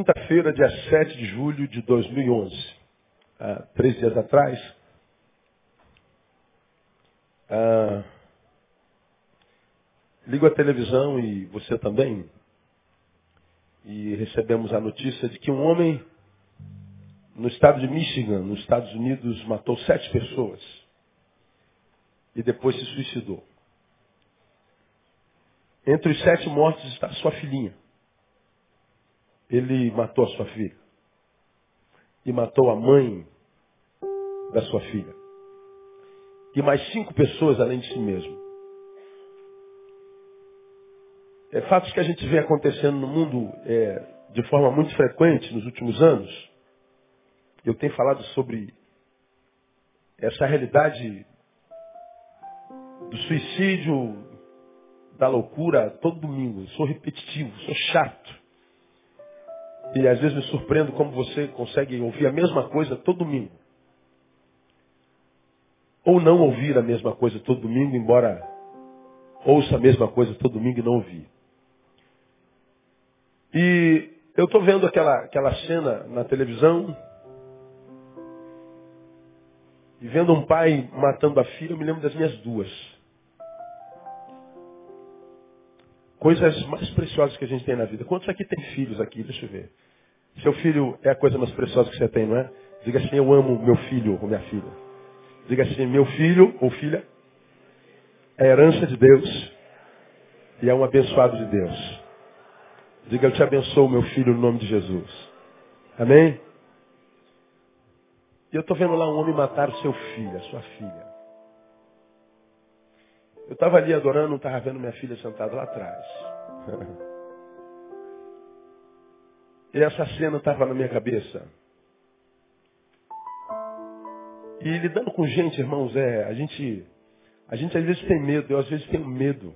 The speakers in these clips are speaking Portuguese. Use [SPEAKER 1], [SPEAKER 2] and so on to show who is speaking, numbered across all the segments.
[SPEAKER 1] Quinta-feira, dia 7 de julho de 2011. Há três dias atrás, ah, ligo a televisão e você também, e recebemos a notícia de que um homem no estado de Michigan, nos Estados Unidos, matou sete pessoas e depois se suicidou. Entre os sete mortos está sua filhinha. Ele matou a sua filha. E matou a mãe da sua filha. E mais cinco pessoas além de si mesmo. É fatos que a gente vê acontecendo no mundo é, de forma muito frequente nos últimos anos. Eu tenho falado sobre essa realidade do suicídio, da loucura todo domingo. Sou repetitivo, sou chato. E às vezes me surpreendo como você consegue ouvir a mesma coisa todo domingo. Ou não ouvir a mesma coisa todo domingo, embora ouça a mesma coisa todo domingo e não ouvir. E eu estou vendo aquela, aquela cena na televisão, e vendo um pai matando a filha, eu me lembro das minhas duas. Coisas mais preciosas que a gente tem na vida. Quantos aqui tem filhos aqui? Deixa eu ver. Seu filho é a coisa mais preciosa que você tem, não é? Diga assim, eu amo meu filho ou minha filha. Diga assim, meu filho ou filha é herança de Deus e é um abençoado de Deus. Diga, eu te abençoo, meu filho, no nome de Jesus. Amém? E eu estou vendo lá um homem matar o seu filho, a sua filha. Eu estava ali adorando, não estava vendo minha filha sentada lá atrás. e essa cena estava na minha cabeça. E lidando com gente, irmãos, é, a gente, a gente às vezes tem medo, eu às vezes tenho medo.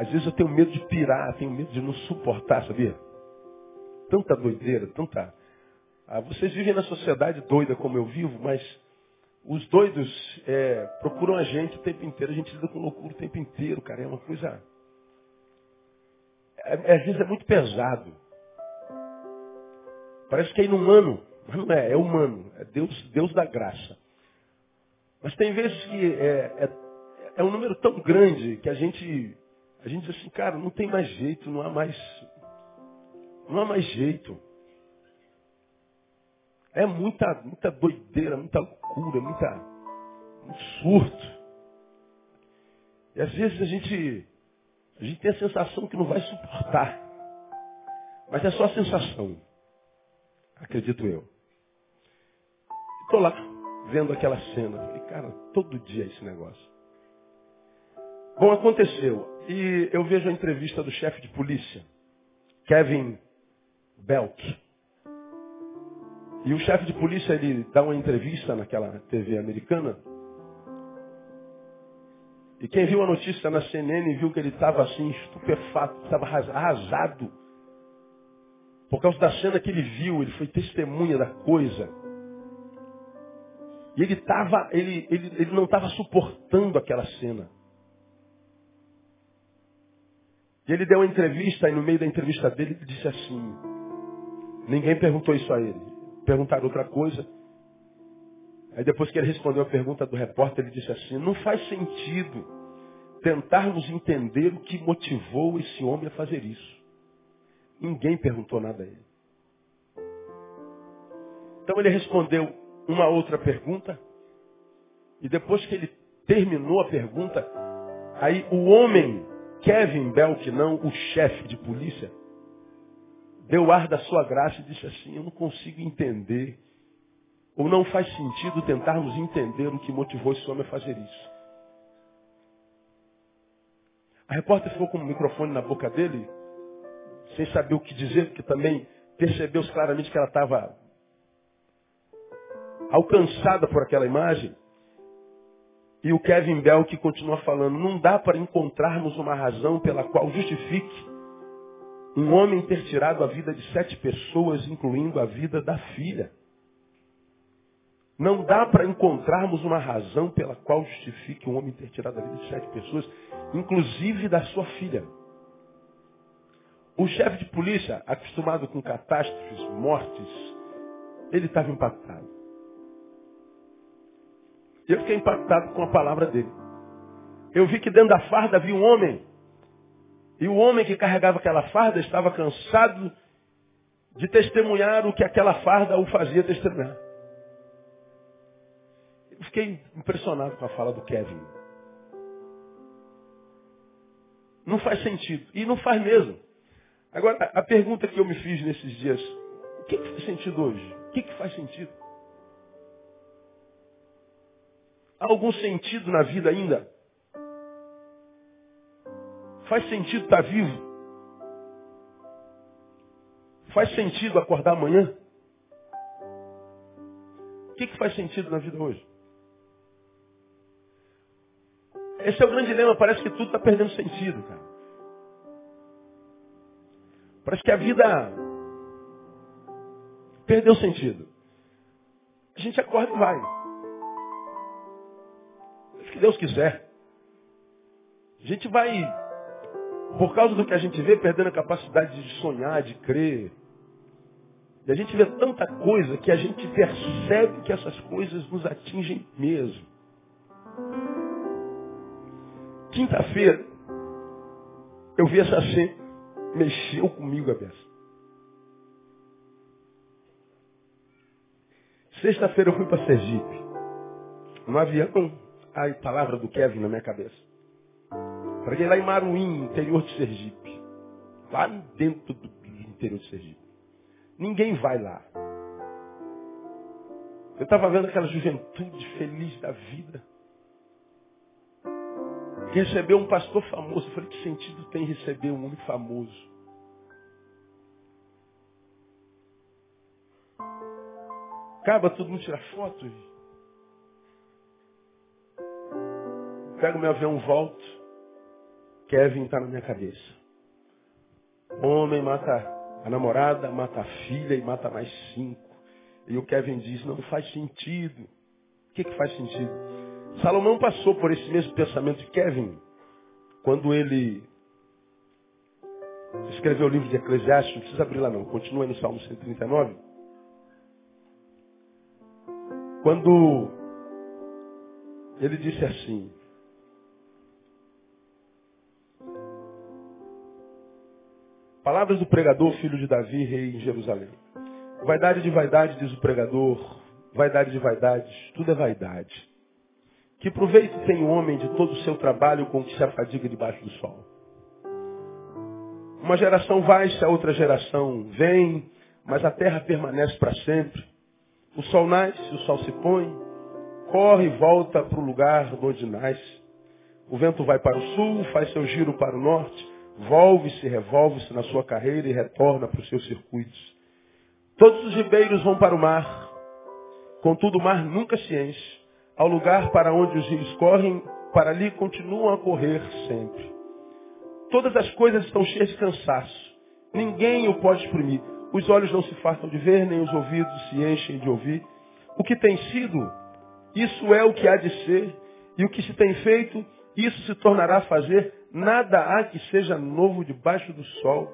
[SPEAKER 1] Às vezes eu tenho medo de pirar, tenho medo de não suportar, sabia? Tanta doideira, tanta. Ah, vocês vivem na sociedade doida como eu vivo, mas os doidos é, procuram a gente o tempo inteiro, a gente lida com loucura o tempo inteiro, cara. É uma coisa. É, é, às vezes é muito pesado. Parece que é inumano, mas não é, é humano. É Deus, Deus da graça. Mas tem vezes que é, é, é um número tão grande que a gente, a gente diz assim, cara, não tem mais jeito, não há mais. Não há mais jeito. É muita, muita doideira, muita loucura, muita, um surto. E às vezes a gente, a gente tem a sensação que não vai suportar. Mas é só a sensação. Acredito eu. Estou lá, vendo aquela cena. Falei, cara, todo dia é esse negócio. Bom, aconteceu. E eu vejo a entrevista do chefe de polícia, Kevin Belk. E o chefe de polícia, ele dá uma entrevista naquela TV americana. E quem viu a notícia na CNN viu que ele estava assim, estupefato, estava arrasado. Por causa da cena que ele viu, ele foi testemunha da coisa. E ele, tava, ele, ele, ele não estava suportando aquela cena. E ele deu uma entrevista, e no meio da entrevista dele, ele disse assim: Ninguém perguntou isso a ele perguntaram outra coisa. Aí depois que ele respondeu a pergunta do repórter, ele disse assim, não faz sentido tentarmos entender o que motivou esse homem a fazer isso. Ninguém perguntou nada a ele. Então ele respondeu uma outra pergunta, e depois que ele terminou a pergunta, aí o homem, Kevin Belk, não o chefe de polícia, deu ar da sua graça e disse assim, eu não consigo entender, ou não faz sentido tentarmos entender o que motivou esse homem a fazer isso. A repórter ficou com o microfone na boca dele, sem saber o que dizer, porque também percebeu claramente que ela estava alcançada por aquela imagem. E o Kevin Bell que continua falando, não dá para encontrarmos uma razão pela qual justifique um homem ter tirado a vida de sete pessoas, incluindo a vida da filha. Não dá para encontrarmos uma razão pela qual justifique um homem ter tirado a vida de sete pessoas, inclusive da sua filha. O chefe de polícia, acostumado com catástrofes, mortes, ele estava impactado. Eu fiquei impactado com a palavra dele. Eu vi que dentro da farda havia um homem. E o homem que carregava aquela farda estava cansado de testemunhar o que aquela farda o fazia testemunhar. Eu fiquei impressionado com a fala do Kevin. Não faz sentido. E não faz mesmo. Agora, a pergunta que eu me fiz nesses dias, o que, que faz sentido hoje? O que, que faz sentido? Há algum sentido na vida ainda? Faz sentido estar vivo? Faz sentido acordar amanhã? O que, que faz sentido na vida hoje? Esse é o grande dilema. Parece que tudo está perdendo sentido, cara. Parece que a vida perdeu sentido. A gente acorda e vai. Se Deus quiser. A gente vai, por causa do que a gente vê, perdendo a capacidade de sonhar, de crer. E a gente vê tanta coisa que a gente percebe que essas coisas nos atingem mesmo. Quinta-feira, eu vi essa cena, mexeu comigo a peça. Sexta-feira eu fui para Sergipe. No avião, a palavra do Kevin na minha cabeça. Preguei lá em Maruim, interior de Sergipe. Lá dentro do interior de Sergipe. Ninguém vai lá. Eu estava vendo aquela juventude feliz da vida recebeu um pastor famoso. Eu falei, que sentido tem receber um homem famoso? Acaba todo mundo tirar foto. Pego meu avião, volto. Kevin está na minha cabeça. Homem mata a namorada, mata a filha e mata mais cinco. E o Kevin diz, não faz sentido. O que, que faz sentido? Salomão passou por esse mesmo pensamento de Kevin quando ele escreveu o livro de Eclesiastes, não precisa abrir lá não, continua no Salmo 139. Quando ele disse assim, Palavras do pregador, filho de Davi, rei em Jerusalém. Vaidade de vaidade, diz o pregador, vaidade de vaidade, tudo é vaidade. Que proveito tem o homem de todo o seu trabalho com que se afadiga debaixo do sol? Uma geração vai-se, a outra geração vem, mas a terra permanece para sempre. O sol nasce, o sol se põe, corre e volta para o lugar de onde nasce. O vento vai para o sul, faz seu giro para o norte, volve-se, revolve-se na sua carreira e retorna para os seus circuitos. Todos os ribeiros vão para o mar, contudo o mar nunca se enche ao lugar para onde os rios correm, para ali continuam a correr sempre. Todas as coisas estão cheias de cansaço. Ninguém o pode exprimir. Os olhos não se fartam de ver, nem os ouvidos se enchem de ouvir. O que tem sido, isso é o que há de ser. E o que se tem feito, isso se tornará a fazer. Nada há que seja novo debaixo do sol.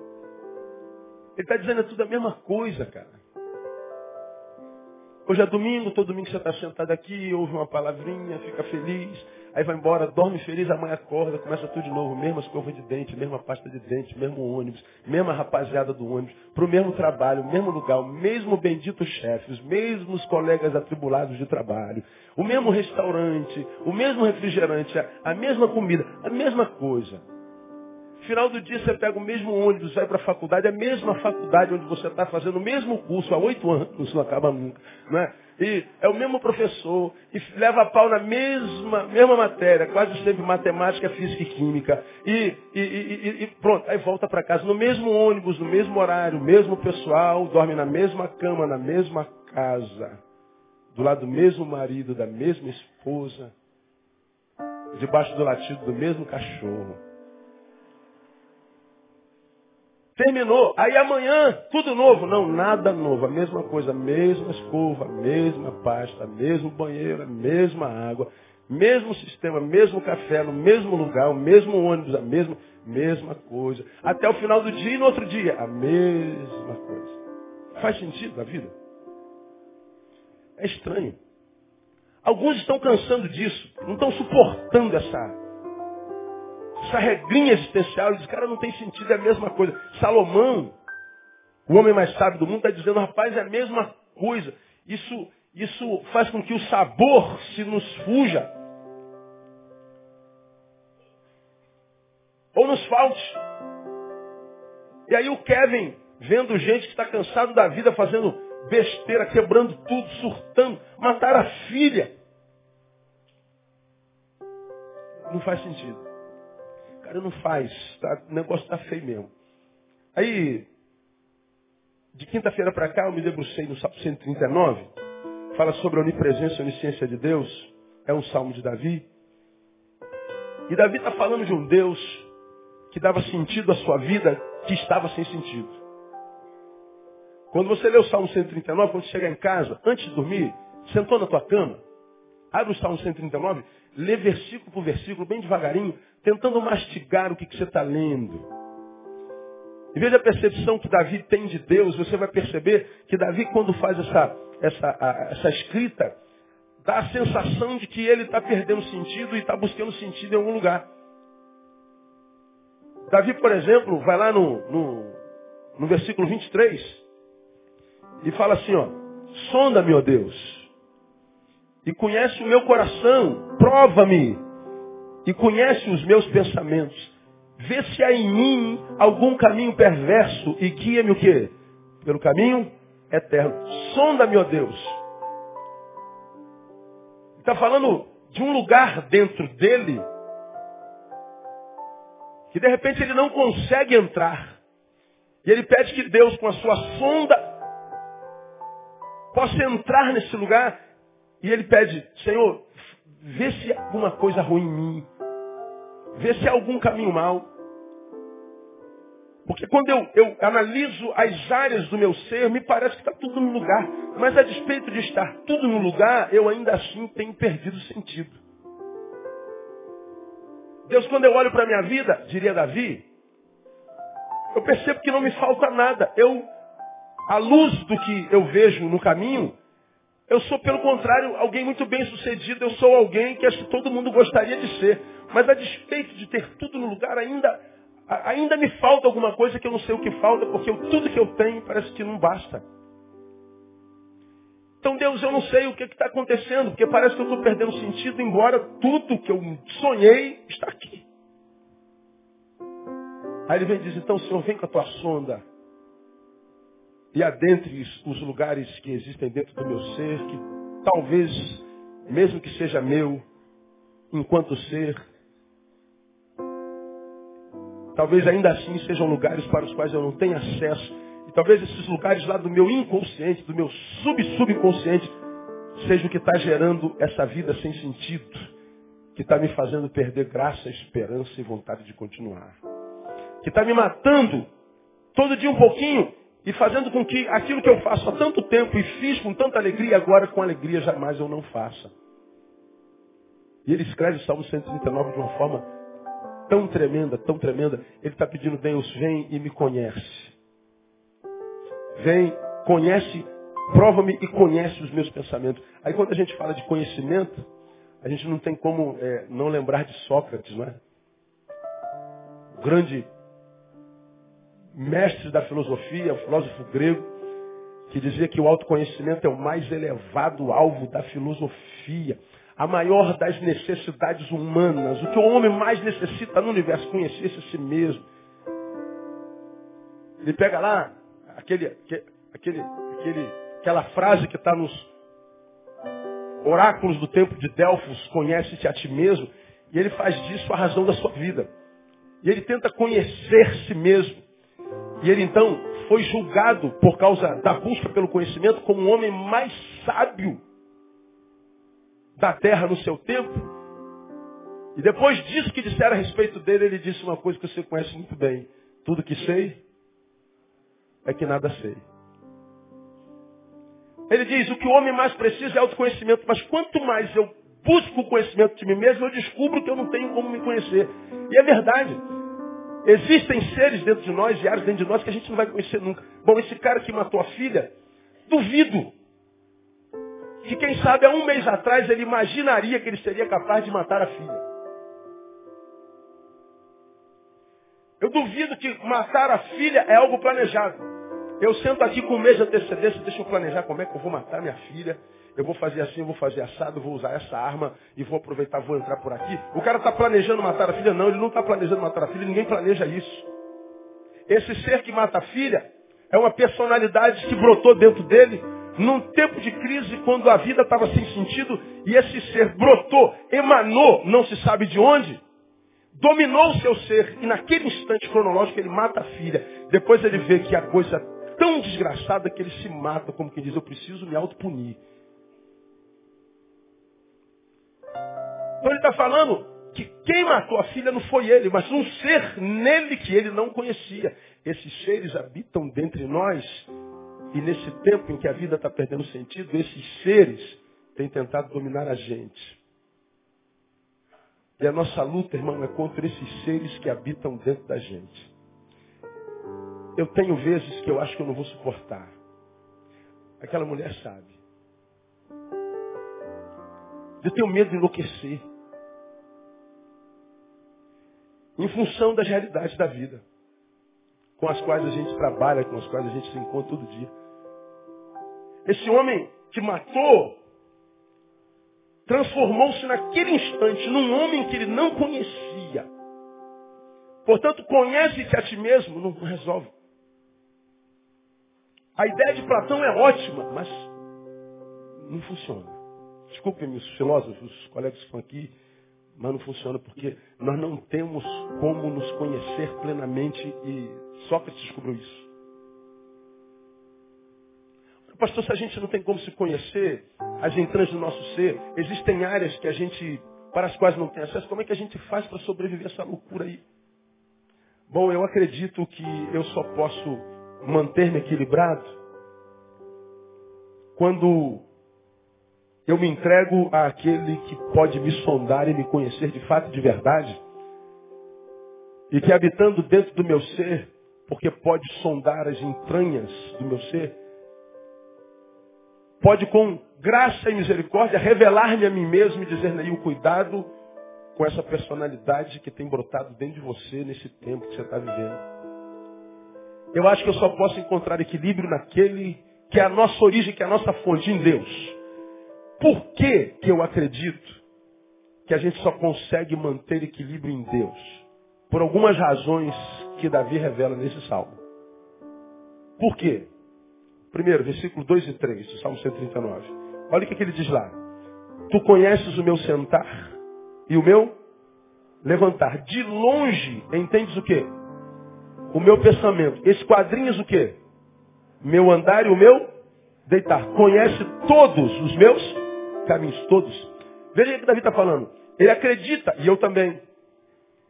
[SPEAKER 1] Ele está dizendo é tudo a mesma coisa, cara. Hoje é domingo, todo domingo você está sentado aqui, ouve uma palavrinha, fica feliz, aí vai embora, dorme feliz, amanhã acorda, começa tudo de novo, mesma escova de dente, mesma pasta de dente, mesmo ônibus, mesma rapaziada do ônibus, para o mesmo trabalho, mesmo lugar, o mesmo bendito chefe, os mesmos colegas atribulados de trabalho, o mesmo restaurante, o mesmo refrigerante, a mesma comida, a mesma coisa. Final do dia você pega o mesmo ônibus, vai para a faculdade, a mesma faculdade onde você está fazendo o mesmo curso há oito anos, não acaba nunca. Não é? E é o mesmo professor, e leva a pau na mesma, mesma matéria, quase sempre matemática, física e química. E, e, e, e pronto, aí volta para casa no mesmo ônibus, no mesmo horário, mesmo pessoal, dorme na mesma cama, na mesma casa, do lado do mesmo marido, da mesma esposa. debaixo do latido do mesmo cachorro. Terminou. Aí amanhã, tudo novo. Não, nada novo. A mesma coisa, a mesma escova, a mesma pasta, mesmo banheiro, a mesma água, mesmo sistema, mesmo café, no mesmo lugar, o mesmo ônibus, a mesma, mesma coisa. Até o final do dia e no outro dia, a mesma coisa. Faz sentido a vida? É estranho. Alguns estão cansando disso, não estão suportando essa essa regrinha existencial, ele diz, cara, não tem sentido, é a mesma coisa. Salomão, o homem mais sábio do mundo, está dizendo, rapaz, é a mesma coisa. Isso, isso faz com que o sabor se nos fuja. Ou nos falte. E aí o Kevin, vendo gente que está cansado da vida, fazendo besteira, quebrando tudo, surtando, matar a filha. Não faz sentido. Cara, não faz. Tá, o negócio está feio mesmo. Aí, de quinta-feira para cá, eu me debrucei no Salmo 139. Fala sobre a onipresença e onisciência de Deus. É um salmo de Davi. E Davi está falando de um Deus que dava sentido à sua vida que estava sem sentido. Quando você lê o Salmo 139, quando você chegar em casa, antes de dormir, sentou na tua cama, abre o Salmo 139, lê versículo por versículo, bem devagarinho, tentando mastigar o que, que você está lendo. Em vez da percepção que Davi tem de Deus, você vai perceber que Davi, quando faz essa, essa, a, essa escrita, dá a sensação de que ele está perdendo sentido e está buscando sentido em algum lugar. Davi, por exemplo, vai lá no, no, no versículo 23 e fala assim, ó, sonda-me, ó Deus, e conhece o meu coração, prova-me e conhece os meus pensamentos. Vê se há em mim algum caminho perverso e guia-me o quê? Pelo caminho eterno. Sonda-me, ó Deus. Está falando de um lugar dentro dele que de repente ele não consegue entrar. E ele pede que Deus, com a sua sonda, possa entrar nesse lugar e ele pede, Senhor, vê se há alguma coisa ruim em mim. Vê se há algum caminho mau. Porque quando eu, eu analiso as áreas do meu ser, me parece que está tudo no lugar. Mas a despeito de estar tudo no lugar, eu ainda assim tenho perdido sentido. Deus, quando eu olho para a minha vida, diria Davi, eu percebo que não me falta nada. Eu, à luz do que eu vejo no caminho, eu sou, pelo contrário, alguém muito bem sucedido. Eu sou alguém que acho que todo mundo gostaria de ser. Mas a despeito de ter tudo no lugar, ainda, ainda me falta alguma coisa que eu não sei o que falta, porque eu, tudo que eu tenho parece que não basta. Então, Deus, eu não sei o que está acontecendo, porque parece que eu estou perdendo sentido, embora tudo que eu sonhei está aqui. Aí ele vem e diz, então, Senhor, vem com a tua sonda e adentre os lugares que existem dentro do meu ser, que talvez, mesmo que seja meu, enquanto ser, talvez ainda assim sejam lugares para os quais eu não tenho acesso. E talvez esses lugares lá do meu inconsciente, do meu sub-subconsciente, seja o que está gerando essa vida sem sentido, que está me fazendo perder graça, esperança e vontade de continuar. Que está me matando todo dia um pouquinho e fazendo com que aquilo que eu faço há tanto tempo e fiz com tanta alegria, agora com alegria jamais eu não faça. E ele escreve o Salmo 139 de uma forma tão tremenda, tão tremenda. Ele está pedindo, Deus, vem e me conhece. Vem, conhece, prova-me e conhece os meus pensamentos. Aí quando a gente fala de conhecimento, a gente não tem como é, não lembrar de Sócrates, não é? O grande mestre da filosofia, o filósofo grego, que dizia que o autoconhecimento é o mais elevado alvo da filosofia, a maior das necessidades humanas, o que o homem mais necessita no universo, conhecer-se a si mesmo. Ele pega lá aquele, aquele, aquele, aquela frase que está nos oráculos do tempo de Delfos, conhece-te a ti mesmo, e ele faz disso a razão da sua vida. E ele tenta conhecer-se mesmo. E ele então foi julgado por causa da busca pelo conhecimento como o homem mais sábio da terra no seu tempo. E depois disso que disseram a respeito dele, ele disse uma coisa que você conhece muito bem. Tudo que sei é que nada sei. Ele diz, o que o homem mais precisa é autoconhecimento, mas quanto mais eu busco o conhecimento de mim mesmo, eu descubro que eu não tenho como me conhecer. E é verdade. Existem seres dentro de nós e dentro de nós que a gente não vai conhecer nunca. Bom, esse cara que matou a filha, duvido que quem sabe há um mês atrás ele imaginaria que ele seria capaz de matar a filha. Eu duvido que matar a filha é algo planejado. Eu sento aqui com um mês de antecedência, deixa eu planejar como é que eu vou matar minha filha. Eu vou fazer assim, eu vou fazer assado, vou usar essa arma e vou aproveitar, vou entrar por aqui. O cara está planejando matar a filha? Não, ele não está planejando matar a filha, ninguém planeja isso. Esse ser que mata a filha é uma personalidade que brotou dentro dele num tempo de crise, quando a vida estava sem sentido, e esse ser brotou, emanou, não se sabe de onde, dominou o seu ser, e naquele instante cronológico ele mata a filha. Depois ele vê que a coisa tão desgraçada que ele se mata, como quem diz, eu preciso me autopunir. Então ele está falando que quem matou a filha não foi ele, mas um ser nele que ele não conhecia. Esses seres habitam dentre nós e nesse tempo em que a vida está perdendo sentido, esses seres têm tentado dominar a gente. E a nossa luta, irmão, é contra esses seres que habitam dentro da gente. Eu tenho vezes que eu acho que eu não vou suportar. Aquela mulher sabe. Eu tenho medo de enlouquecer. Em função das realidades da vida. Com as quais a gente trabalha, com as quais a gente se encontra todo dia. Esse homem que matou transformou-se naquele instante num homem que ele não conhecia. Portanto, conhece-te a ti mesmo, não resolve. A ideia de Platão é ótima, mas não funciona. Desculpem os filósofos, os colegas que estão aqui, mas não funciona porque nós não temos como nos conhecer plenamente e Sócrates descobriu isso. Pastor, se a gente não tem como se conhecer, as entranhas do nosso ser, existem áreas que a gente, para as quais não tem acesso, como é que a gente faz para sobreviver a essa loucura aí? Bom, eu acredito que eu só posso manter-me equilibrado quando eu me entrego àquele que pode me sondar e me conhecer de fato e de verdade. E que habitando dentro do meu ser, porque pode sondar as entranhas do meu ser, pode com graça e misericórdia revelar-me a mim mesmo e dizer, Neil, cuidado com essa personalidade que tem brotado dentro de você nesse tempo que você está vivendo. Eu acho que eu só posso encontrar equilíbrio naquele que é a nossa origem, que é a nossa fonte, em Deus. Por que, que eu acredito que a gente só consegue manter equilíbrio em Deus? Por algumas razões que Davi revela nesse salmo. Por quê? Primeiro, versículo 2 e 3 do Salmo 139. Olha o que, que ele diz lá. Tu conheces o meu sentar e o meu levantar. De longe, entendes o quê? O meu pensamento. Esquadrinhas o quê? Meu andar e o meu deitar. Conhece todos os meus caminhos, todos. Veja o que Davi está falando. Ele acredita, e eu também,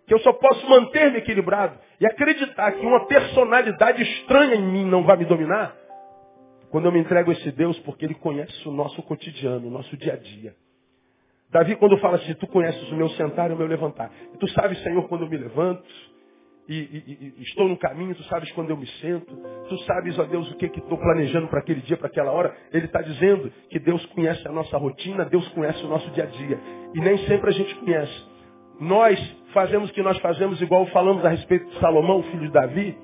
[SPEAKER 1] que eu só posso manter-me equilibrado e acreditar que uma personalidade estranha em mim não vai me dominar quando eu me entrego a esse Deus, porque Ele conhece o nosso cotidiano, o nosso dia a dia. Davi, quando fala assim, tu conheces o meu sentar e o meu levantar. E tu sabes, Senhor, quando eu me levanto e, e, e estou no caminho, tu sabes quando eu me sento. Tu sabes, ó Deus, o que que estou planejando para aquele dia, para aquela hora. Ele está dizendo que Deus conhece a nossa rotina, Deus conhece o nosso dia a dia. E nem sempre a gente conhece. Nós fazemos o que nós fazemos, igual falamos a respeito de Salomão, filho de Davi.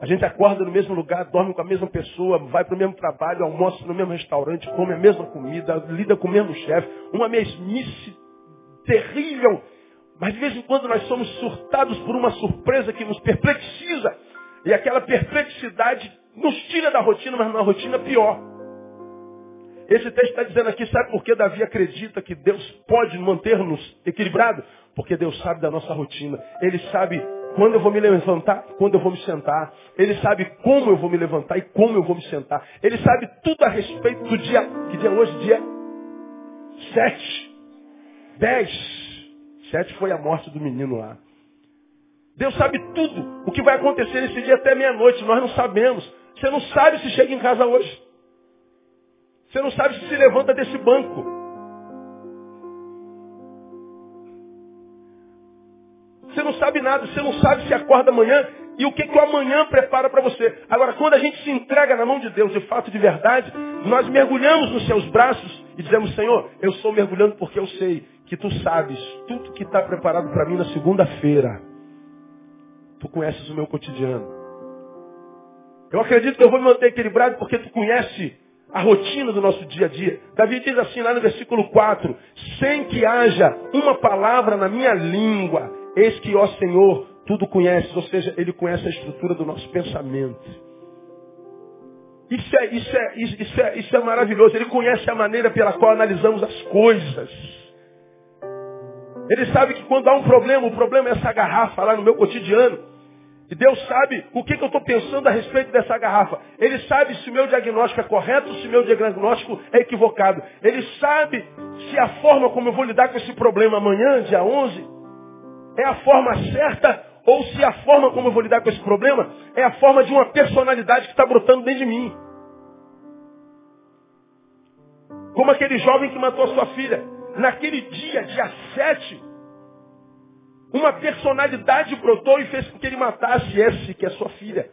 [SPEAKER 1] A gente acorda no mesmo lugar, dorme com a mesma pessoa, vai para o mesmo trabalho, almoça no mesmo restaurante, come a mesma comida, lida com o mesmo chefe. Uma mesmice terrível. Mas de vez em quando nós somos surtados por uma surpresa que nos perplexiza. E aquela perplexidade nos tira da rotina, mas numa rotina pior. Esse texto está dizendo aqui, sabe por que Davi acredita que Deus pode manter-nos equilibrados? Porque Deus sabe da nossa rotina. Ele sabe quando eu vou me levantar, quando eu vou me sentar. Ele sabe como eu vou me levantar e como eu vou me sentar. Ele sabe tudo a respeito do dia, que dia é hoje? Dia 7, 10, sete foi a morte do menino lá. Deus sabe tudo o que vai acontecer nesse dia até meia-noite. Nós não sabemos. Você não sabe se chega em casa hoje. Você não sabe se se levanta desse banco. Você não sabe nada. Você não sabe se acorda amanhã e o que, que o amanhã prepara para você. Agora, quando a gente se entrega na mão de Deus, de fato, de verdade, nós mergulhamos nos seus braços e dizemos, Senhor, eu estou mergulhando porque eu sei que tu sabes tudo que está preparado para mim na segunda-feira. Tu conheces o meu cotidiano. Eu acredito que eu vou me manter equilibrado porque tu conhece a rotina do nosso dia a dia. Davi diz assim lá no versículo 4, sem que haja uma palavra na minha língua, eis que, ó Senhor, tudo conhece, ou seja, ele conhece a estrutura do nosso pensamento. Isso é, isso, é, isso, é, isso é maravilhoso. Ele conhece a maneira pela qual analisamos as coisas. Ele sabe que quando há um problema, o problema é essa garrafa lá no meu cotidiano. E Deus sabe o que, que eu estou pensando a respeito dessa garrafa. Ele sabe se o meu diagnóstico é correto, se o meu diagnóstico é equivocado. Ele sabe se a forma como eu vou lidar com esse problema amanhã, dia 11, é a forma certa ou se a forma como eu vou lidar com esse problema é a forma de uma personalidade que está brotando dentro de mim. Como aquele jovem que matou a sua filha. Naquele dia, dia 7, uma personalidade brotou e fez com que ele matasse esse que é sua filha.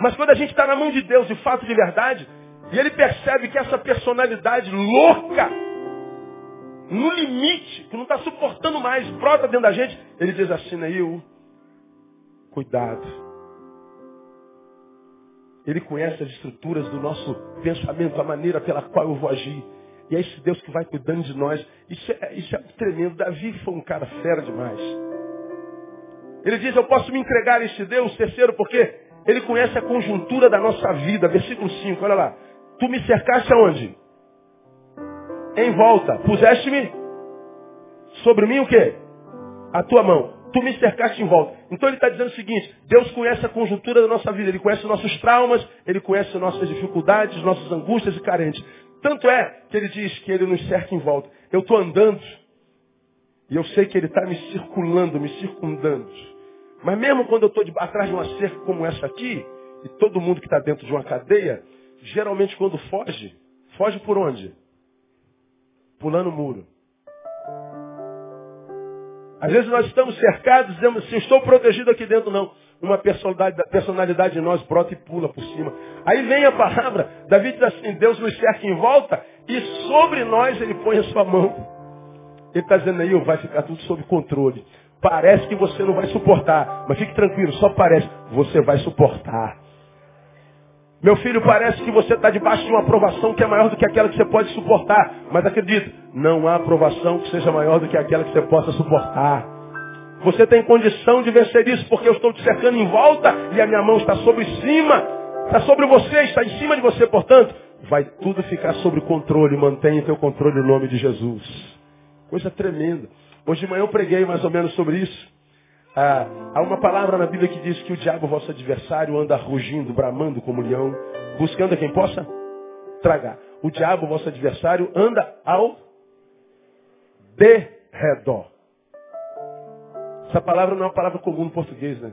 [SPEAKER 1] Mas quando a gente está na mão de Deus, de fato, de verdade, e ele percebe que essa personalidade louca, no limite, que não está suportando mais, brota dentro da gente, ele diz assim, eu, cuidado. Ele conhece as estruturas do nosso pensamento, a maneira pela qual eu vou agir. E é esse Deus que vai cuidando de nós. Isso é, isso é tremendo. Davi foi um cara fera demais. Ele diz, eu posso me entregar a este Deus. Terceiro, porque ele conhece a conjuntura da nossa vida. Versículo 5, olha lá. Tu me cercaste aonde? Em volta. Puseste-me sobre mim o quê? A tua mão. Tu me cercaste em volta. Então ele está dizendo o seguinte, Deus conhece a conjuntura da nossa vida, Ele conhece os nossos traumas, Ele conhece nossas dificuldades, nossas angústias e carentes. Tanto é que ele diz que ele nos cerca em volta. Eu estou andando e eu sei que ele está me circulando, me circundando. Mas mesmo quando eu estou atrás de uma cerca como essa aqui, e todo mundo que está dentro de uma cadeia, geralmente quando foge, foge por onde? Pulando o muro. Às vezes nós estamos cercados, dizemos assim, estou protegido aqui dentro, não uma personalidade, personalidade em nós brota e pula por cima. Aí vem a palavra, Davi diz assim, Deus nos cerca em volta e sobre nós ele põe a sua mão. Ele está dizendo aí, vai ficar tudo sob controle. Parece que você não vai suportar, mas fique tranquilo, só parece, você vai suportar. Meu filho, parece que você está debaixo de uma aprovação que é maior do que aquela que você pode suportar. Mas acredito, não há aprovação que seja maior do que aquela que você possa suportar. Você tem condição de vencer isso porque eu estou te cercando em volta e a minha mão está sobre cima. Está sobre você, está em cima de você, portanto, vai tudo ficar sob controle. Mantenha teu controle no nome de Jesus. Coisa tremenda. Hoje de manhã eu preguei mais ou menos sobre isso. Ah, há uma palavra na Bíblia que diz que o diabo, vosso adversário, anda rugindo, bramando como leão, buscando a quem possa tragar. O diabo, vosso adversário, anda ao derredor. Essa palavra não é uma palavra comum no português, né?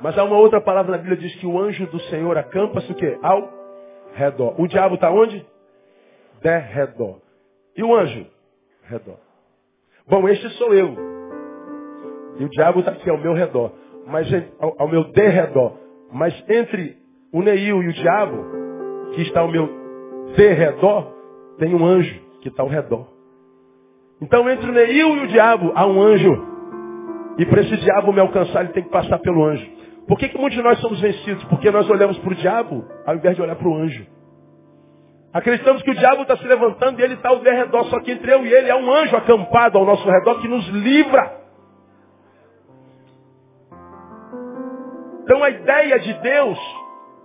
[SPEAKER 1] Mas há uma outra palavra na Bíblia que diz que o anjo do Senhor acampa-se o quê? Ao redor. O diabo está onde? De redor. E o anjo? Redor. Bom, este sou eu. E o diabo está aqui ao meu redor. Mas ao, ao meu derredor. Mas entre o Neil e o diabo, que está ao meu derredor, tem um anjo que está ao redor. Então entre o Neil e o diabo há um anjo. E para esse diabo me alcançar, ele tem que passar pelo anjo. Por que, que muitos de nós somos vencidos? Porque nós olhamos para o diabo ao invés de olhar para o anjo. Acreditamos que o diabo está se levantando e ele está ao redor, só que entre eu e ele há um anjo acampado ao nosso redor que nos livra. Então a ideia de Deus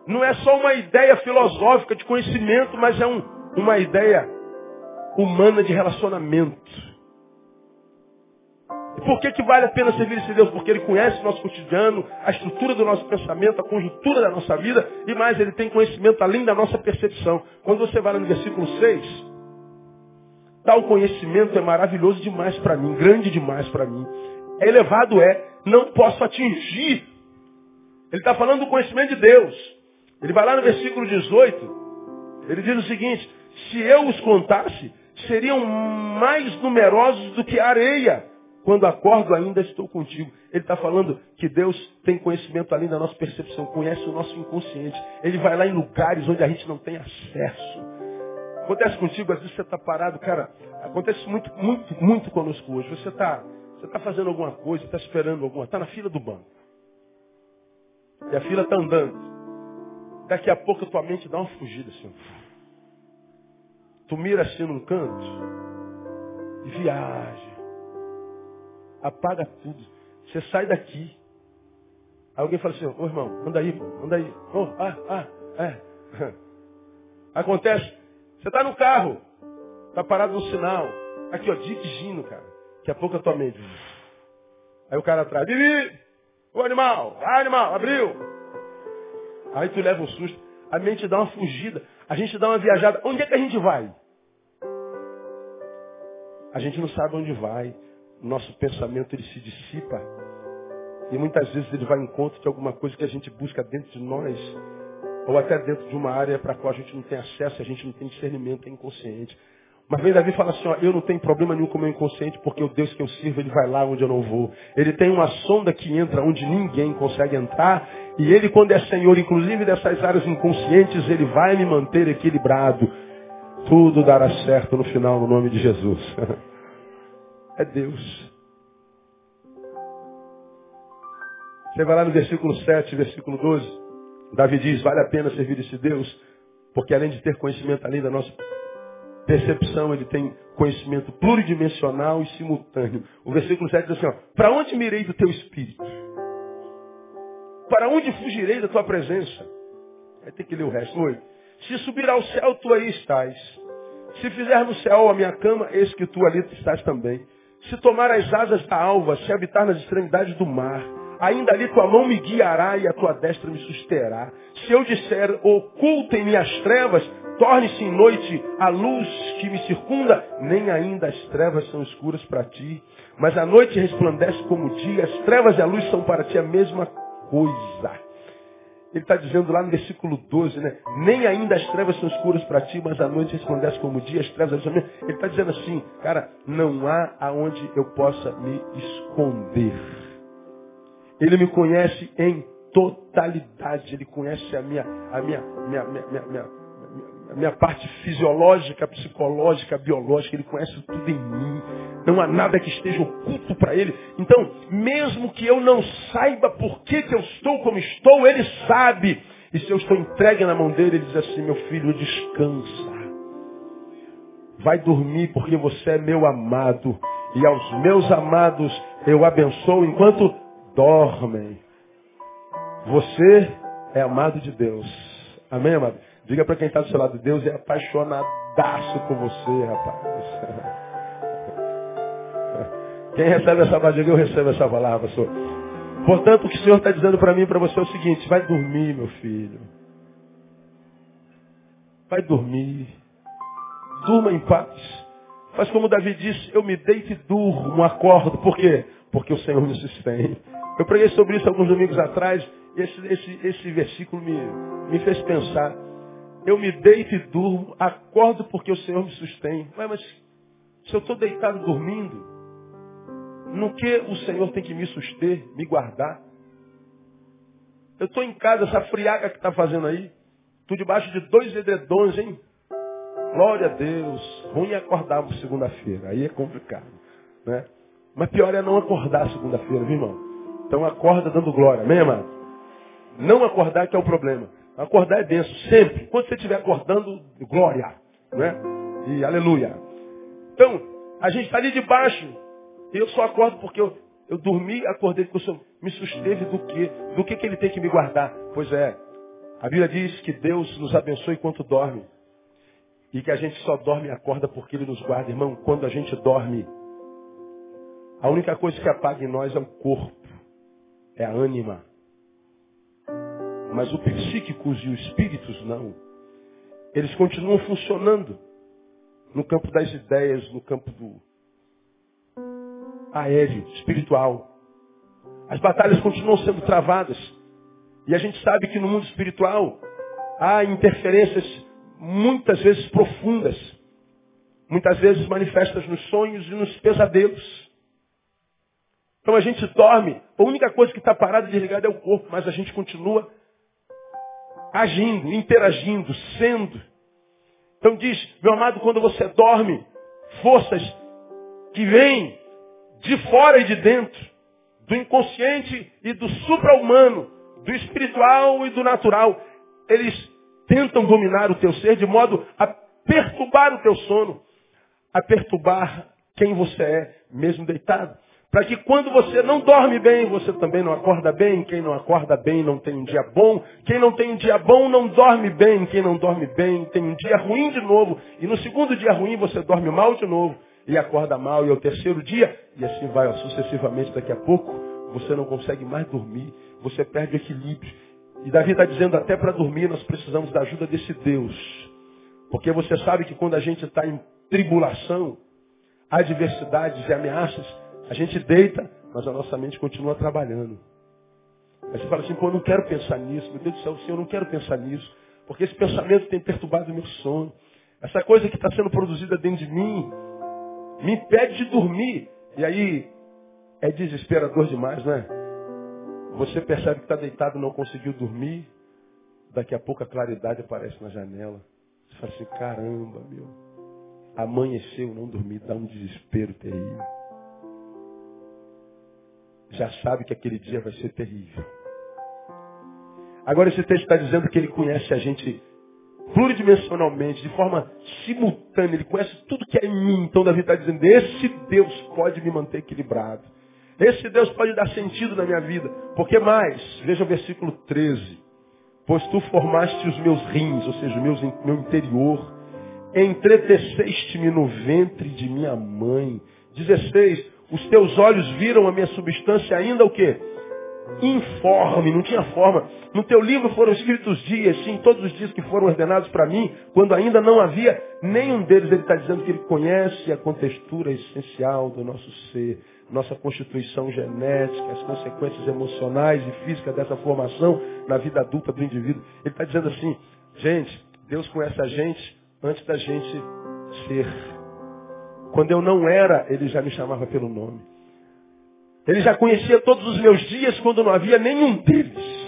[SPEAKER 1] não é só uma ideia filosófica de conhecimento, mas é um, uma ideia humana de relacionamento. E por que, que vale a pena servir esse Deus? Porque Ele conhece o nosso cotidiano, a estrutura do nosso pensamento, a conjuntura da nossa vida, e mais, Ele tem conhecimento além da nossa percepção. Quando você vai no versículo 6, tal conhecimento é maravilhoso demais para mim, grande demais para mim. Elevado é, não posso atingir. Ele está falando do conhecimento de Deus. Ele vai lá no versículo 18, ele diz o seguinte, se eu os contasse, seriam mais numerosos do que a areia. Quando acordo ainda estou contigo. Ele está falando que Deus tem conhecimento além da nossa percepção, conhece o nosso inconsciente. Ele vai lá em lugares onde a gente não tem acesso. Acontece contigo, às vezes você está parado, cara. Acontece muito, muito, muito conosco hoje. Você está você tá fazendo alguma coisa, está esperando alguma, está na fila do banco. E a fila está andando. Daqui a pouco a tua mente dá uma fugida assim. Tu mira assim num canto e viaja. Apaga tudo. Você sai daqui. Aí alguém fala assim, ô irmão, anda aí, anda aí. Oh, ah, ah, é. Acontece, você está no carro, está parado no sinal. Aqui, ó, dirigindo, cara. Daqui a pouco a tua mente. Aí o cara atrás, Vivi! Ô animal, vai animal, abriu. Aí tu leva um susto. A mente dá uma fugida. A gente dá uma viajada. Onde é que a gente vai? A gente não sabe onde vai. Nosso pensamento ele se dissipa. E muitas vezes ele vai em encontro de alguma coisa que a gente busca dentro de nós. Ou até dentro de uma área para a qual a gente não tem acesso, a gente não tem discernimento, é inconsciente. Mas vem Davi fala assim, ó, eu não tenho problema nenhum com o meu inconsciente, porque o Deus que eu sirvo, ele vai lá onde eu não vou. Ele tem uma sonda que entra onde ninguém consegue entrar, e ele, quando é Senhor, inclusive dessas áreas inconscientes, ele vai me manter equilibrado. Tudo dará certo no final, no nome de Jesus. é Deus. Você vai lá no versículo 7, versículo 12. Davi diz, vale a pena servir esse Deus, porque além de ter conhecimento além da nossa percepção, ele tem conhecimento pluridimensional e simultâneo. O versículo 7 diz assim, para onde mirei do teu espírito? Para onde fugirei da tua presença? Vai ter que ler o resto. Oi. Se subir ao céu, tu aí estás. Se fizer no céu a minha cama, eis que tu ali estás também. Se tomar as asas da alva, se habitar nas extremidades do mar, ainda ali tua mão me guiará e a tua destra me susterá. Se eu disser, ocultem-me as trevas, torne-se em noite a luz que me circunda, nem ainda as trevas são escuras para ti. Mas a noite resplandece como o dia, as trevas e a luz são para ti a mesma coisa. Ele está dizendo lá no versículo 12, né? Nem ainda as trevas são escuras para ti, mas a noite resplandece como o dia, as trevas são Ele está dizendo assim, cara, não há aonde eu possa me esconder. Ele me conhece em totalidade. Ele conhece a minha, a minha, minha, minha, minha, minha, minha parte fisiológica, psicológica, biológica. Ele conhece tudo em mim. Não há nada que esteja oculto para ele. Então, mesmo que eu não saiba por que, que eu estou como estou, ele sabe. E se eu estou entregue na mão dele, ele diz assim, meu filho, descansa. Vai dormir porque você é meu amado. E aos meus amados eu abençoo enquanto dormem. Você é amado de Deus. Amém, amado? Diga para quem está do seu lado, Deus é apaixonadaço por você, rapaz. Quem recebe essa palavra, eu recebo essa palavra, pastor. Portanto, o que o Senhor está dizendo para mim e para você é o seguinte, vai dormir, meu filho. Vai dormir. Durma em paz. Faz como Davi disse, eu me deito e durmo, acordo. Por quê? Porque o Senhor me sustém. Eu preguei sobre isso alguns domingos atrás, esse, esse, esse versículo me, me fez pensar. Eu me deito e durmo, acordo porque o Senhor me sustém. Ué, mas se eu estou deitado dormindo, no que o Senhor tem que me suster, me guardar? Eu estou em casa, essa friaca que está fazendo aí, estou debaixo de dois edredons, hein? Glória a Deus. Ruim é acordar segunda-feira, aí é complicado. Né? Mas pior é não acordar segunda-feira, viu, irmão? Então acorda dando glória, amém, amado? Não acordar que é o problema. Acordar é benção, sempre. Quando você estiver acordando, glória. Né? E aleluia. Então, a gente está ali debaixo. Eu só acordo porque eu, eu dormi, acordei porque o Senhor me susteve do quê? Do que, que Ele tem que me guardar? Pois é, a Bíblia diz que Deus nos abençoe enquanto dorme. E que a gente só dorme e acorda porque Ele nos guarda. Irmão, quando a gente dorme, a única coisa que apaga em nós é o corpo é a ânima. Mas o psíquicos e os espíritos não. Eles continuam funcionando. no campo das ideias, no campo do aéreo, espiritual. As batalhas continuam sendo travadas. E a gente sabe que no mundo espiritual há interferências muitas vezes profundas, muitas vezes manifestas nos sonhos e nos pesadelos. Então a gente dorme, a única coisa que está parada e desligada é o corpo, mas a gente continua agindo, interagindo, sendo. Então diz, meu amado, quando você dorme, forças que vêm de fora e de dentro, do inconsciente e do supra-humano, do espiritual e do natural, eles tentam dominar o teu ser de modo a perturbar o teu sono, a perturbar quem você é, mesmo deitado. Para que quando você não dorme bem, você também não acorda bem. Quem não acorda bem não tem um dia bom. Quem não tem um dia bom não dorme bem. Quem não dorme bem tem um dia ruim de novo. E no segundo dia ruim você dorme mal de novo. E acorda mal. E é o terceiro dia. E assim vai ó, sucessivamente. Daqui a pouco você não consegue mais dormir. Você perde o equilíbrio. E Davi está dizendo até para dormir nós precisamos da ajuda desse Deus. Porque você sabe que quando a gente está em tribulação, adversidades e ameaças, a gente deita, mas a nossa mente continua trabalhando. Aí você fala assim, pô, eu não quero pensar nisso. Meu Deus do céu, Senhor, eu não quero pensar nisso. Porque esse pensamento tem perturbado o meu sono. Essa coisa que está sendo produzida dentro de mim me impede de dormir. E aí é desesperador demais, não é? Você percebe que está deitado e não conseguiu dormir. Daqui a pouco a claridade aparece na janela. Você fala assim, caramba, meu. Amanheceu, não dormi, dá um desespero terrível já sabe que aquele dia vai ser terrível. Agora esse texto está dizendo que ele conhece a gente pluridimensionalmente, de forma simultânea, ele conhece tudo que é em mim. Então Davi está dizendo, esse Deus pode me manter equilibrado. Esse Deus pode dar sentido na minha vida. Porque mais? Veja o versículo 13. Pois tu formaste os meus rins, ou seja, o meu, meu interior, entreteceste-me no ventre de minha mãe. 16. Os teus olhos viram a minha substância ainda o quê? Informe, não tinha forma. No teu livro foram escritos dias, sim, todos os dias que foram ordenados para mim, quando ainda não havia nenhum deles. Ele está dizendo que ele conhece a contextura essencial do nosso ser, nossa constituição genética, as consequências emocionais e físicas dessa formação na vida adulta do indivíduo. Ele está dizendo assim, gente, Deus conhece a gente antes da gente ser. Quando eu não era, ele já me chamava pelo nome. Ele já conhecia todos os meus dias quando não havia nenhum deles.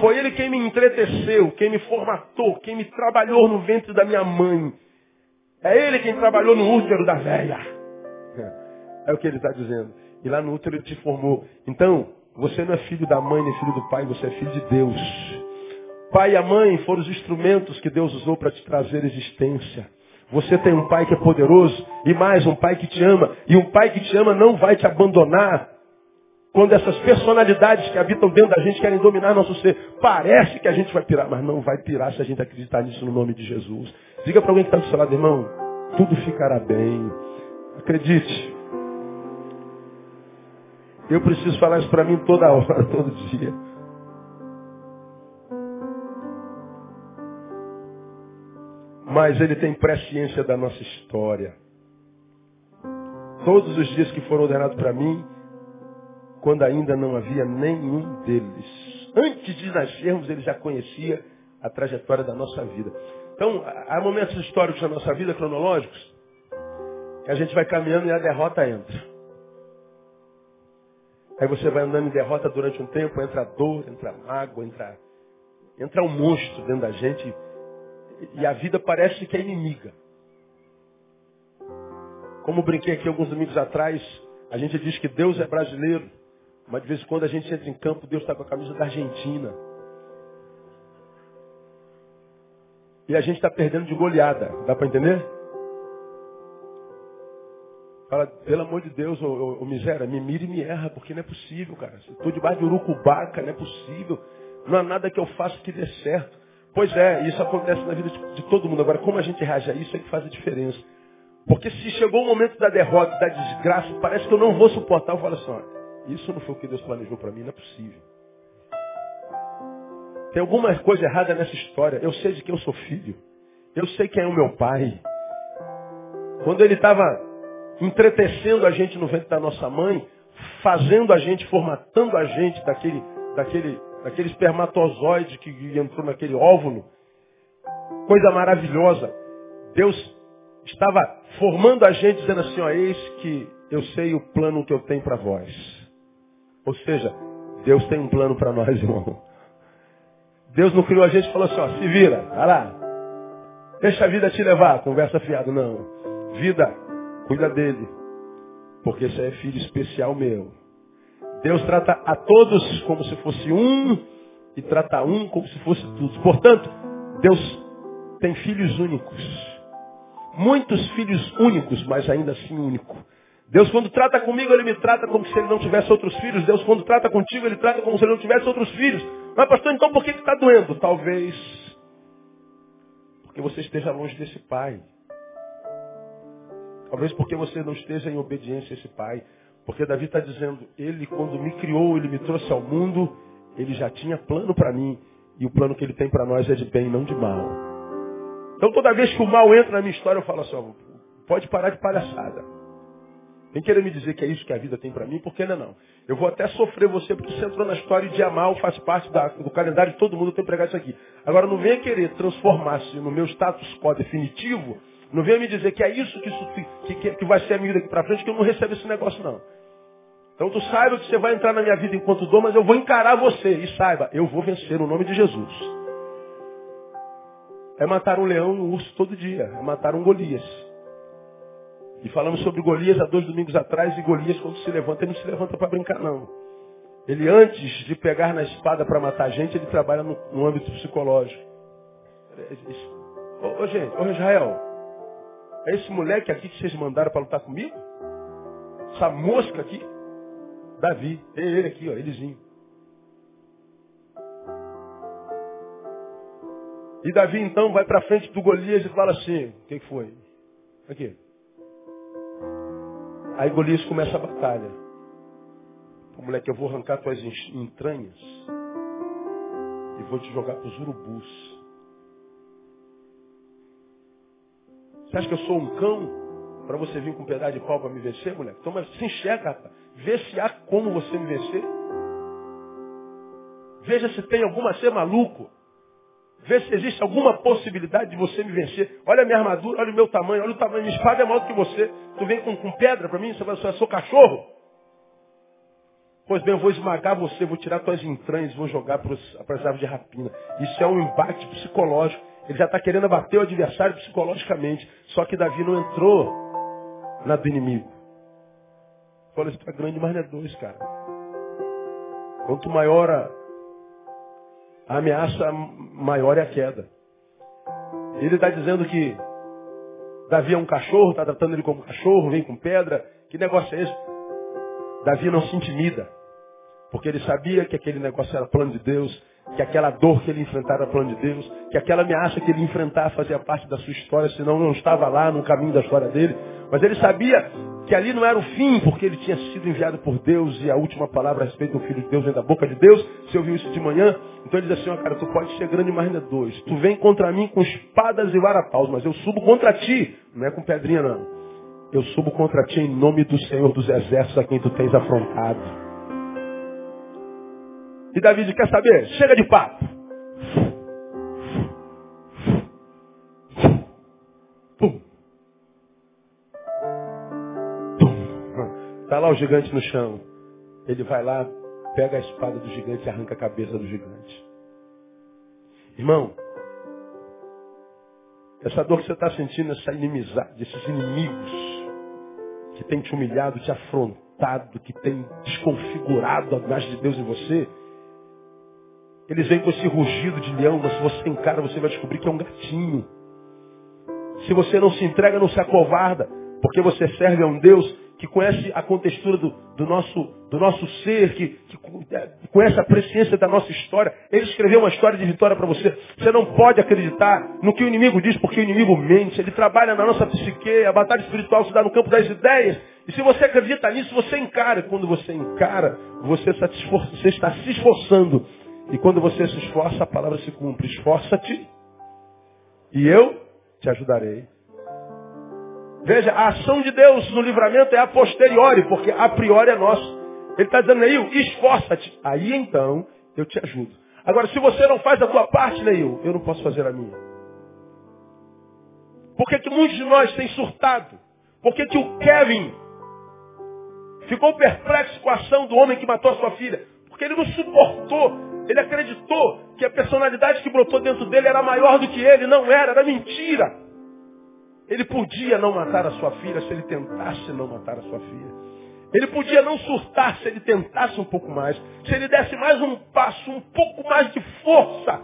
[SPEAKER 1] Foi ele quem me entreteceu, quem me formatou, quem me trabalhou no ventre da minha mãe. É ele quem trabalhou no útero da velha. É o que ele está dizendo. E lá no útero ele te formou. Então, você não é filho da mãe nem filho do pai, você é filho de Deus. Pai e a mãe foram os instrumentos que Deus usou para te trazer existência. Você tem um pai que é poderoso e mais um pai que te ama. E um pai que te ama não vai te abandonar quando essas personalidades que habitam dentro da gente querem dominar nosso ser. Parece que a gente vai pirar, mas não vai pirar se a gente acreditar nisso no nome de Jesus. Diga para alguém que está do seu lado, irmão, tudo ficará bem. Acredite. Eu preciso falar isso para mim toda hora, todo dia. Mas ele tem presciência da nossa história. Todos os dias que foram ordenados para mim, quando ainda não havia nenhum deles. Antes de nascermos, ele já conhecia a trajetória da nossa vida. Então, há momentos históricos na nossa vida, cronológicos, que a gente vai caminhando e a derrota entra. Aí você vai andando em derrota durante um tempo, entra a dor, entra a mágoa, entra, entra um monstro dentro da gente e a vida parece que é inimiga. Como brinquei aqui alguns domingos atrás, a gente diz que Deus é brasileiro, mas de vez em quando a gente entra em campo, Deus está com a camisa da Argentina. E a gente está perdendo de goleada. Dá para entender? Fala, pelo amor de Deus, ô, ô, ô miséria, me mire e me erra, porque não é possível, cara. Estou debaixo de urucubaca, não é possível. Não há nada que eu faça que dê certo. Pois é, isso acontece na vida de, de todo mundo. Agora, como a gente reage a isso é que faz a diferença. Porque se chegou o momento da derrota, da desgraça, parece que eu não vou suportar, eu falo assim, ó, isso não foi o que Deus planejou para mim, não é possível. Tem alguma coisa errada nessa história. Eu sei de que eu sou filho. Eu sei quem é o meu pai. Quando ele estava entretecendo a gente no ventre da nossa mãe, fazendo a gente, formatando a gente daquele, daquele, daquele espermatozoide que entrou naquele óvulo, coisa maravilhosa. Deus estava formando a gente dizendo assim, ó, eis que eu sei o plano que eu tenho para vós. Ou seja, Deus tem um plano para nós, irmão. Deus não criou a gente e falou assim, ó, se vira, vai lá. Deixa a vida te levar, conversa fiado, não. Vida, cuida dele. Porque você é filho especial meu. Deus trata a todos como se fosse um e trata um como se fosse todos. Portanto, Deus tem filhos únicos. Muitos filhos únicos, mas ainda assim único. Deus quando trata comigo, Ele me trata como se Ele não tivesse outros filhos. Deus quando trata contigo, Ele trata como se Ele não tivesse outros filhos. Mas pastor, então por que está doendo? Talvez porque você esteja longe desse Pai. Talvez porque você não esteja em obediência a esse Pai. Porque Davi está dizendo, Ele quando me criou, Ele me trouxe ao mundo, Ele já tinha plano para mim. E o plano que Ele tem para nós é de bem, não de mal. Então toda vez que o mal entra na minha história, eu falo assim, pode parar de palhaçada. Vem querer me dizer que é isso que a vida tem para mim, por que não, não? Eu vou até sofrer você, porque você entrou na história de amar, faz parte da, do calendário de todo mundo, eu tenho pregado isso aqui. Agora não venha querer transformar-se no meu status quo definitivo, não venha me dizer que é isso que, isso, que, que, que vai ser a minha vida aqui para frente, que eu não recebo esse negócio não. Então tu saiba que você vai entrar na minha vida enquanto dor, mas eu vou encarar você. E saiba, eu vou vencer no nome de Jesus. É matar um leão e um urso todo dia. É matar um Golias. E falamos sobre Golias há dois domingos atrás, e Golias, quando se levanta, ele não se levanta para brincar, não. Ele, antes de pegar na espada para matar a gente, ele trabalha no, no âmbito psicológico. Ô, gente, ô Israel, é esse moleque aqui que vocês mandaram para lutar comigo? Essa mosca aqui? Davi. É ele aqui, ó, elezinho. E Davi então vai para frente do Golias e fala assim, o que foi? Aqui. Aí Golias começa a batalha. Pô, moleque, eu vou arrancar tuas entranhas e vou te jogar para os urubus. Você acha que eu sou um cão para você vir com um pedaço de pau para me vencer, moleque? Então, mas se enxerga, rapaz. Vê se há como você me vencer. Veja se tem alguma ser maluco. Vê se existe alguma possibilidade de você me vencer. Olha a minha armadura, olha o meu tamanho, olha o tamanho. Minha espada é maior do que você. Tu vem com, com pedra para mim? Você vai, sou cachorro? Pois bem, eu vou esmagar você, vou tirar tuas entranhas, vou jogar para as aves de rapina. Isso é um embate psicológico. Ele já está querendo abater o adversário psicologicamente. Só que Davi não entrou na do inimigo. Olha, isso está grande, mas não é dois, cara. Quanto maior a, a ameaça maior é a queda. Ele está dizendo que Davi é um cachorro, está tratando ele como cachorro, vem com pedra. Que negócio é esse? Davi não se intimida. Porque ele sabia que aquele negócio era plano de Deus, que aquela dor que ele enfrentava era plano de Deus, que aquela ameaça que ele enfrentava fazia parte da sua história, senão não estava lá no caminho da história dele. Mas ele sabia que ali não era o fim, porque ele tinha sido enviado por Deus e a última palavra a respeito do Filho de Deus vem da boca de Deus. Você ouviu isso de manhã? Então ele diz assim, ó, cara, tu pode ser grande, mas não é dois. Tu vem contra mim com espadas e varapaus, mas eu subo contra ti. Não é com pedrinha, não. Eu subo contra ti em nome do Senhor dos Exércitos a quem tu tens afrontado. E Davi diz, quer saber? Chega de papo. Está lá o gigante no chão. Ele vai lá, pega a espada do gigante e arranca a cabeça do gigante. Irmão, essa dor que você está sentindo, essa inimizade, esses inimigos que tem te humilhado, te afrontado, que tem desconfigurado a imagem de Deus em você, eles vêm com esse rugido de leão, mas se você encara, você vai descobrir que é um gatinho. Se você não se entrega, não se acovarda, porque você serve a um Deus que conhece a contextura do, do, nosso, do nosso ser, que, que, é, conhece a presciência da nossa história. Ele escreveu uma história de vitória para você. Você não pode acreditar no que o inimigo diz, porque o inimigo mente. Ele trabalha na nossa psique, a batalha espiritual se dá no campo das ideias. E se você acredita nisso, você encara. Quando você encara, você você está se esforçando. E quando você se esforça, a palavra se cumpre. Esforça-te. E eu te ajudarei. Veja, a ação de Deus no livramento é a posteriori, porque a priori é nosso. Ele está dizendo, Neil, esforça-te. Aí então eu te ajudo. Agora, se você não faz a tua parte, Neil, eu não posso fazer a minha. Por que, que muitos de nós têm surtado? Por que, que o Kevin ficou perplexo com a ação do homem que matou a sua filha? Porque ele não suportou, ele acreditou que a personalidade que brotou dentro dele era maior do que ele. Não era, era mentira. Ele podia não matar a sua filha se ele tentasse não matar a sua filha. Ele podia não surtar se ele tentasse um pouco mais. Se ele desse mais um passo, um pouco mais de força.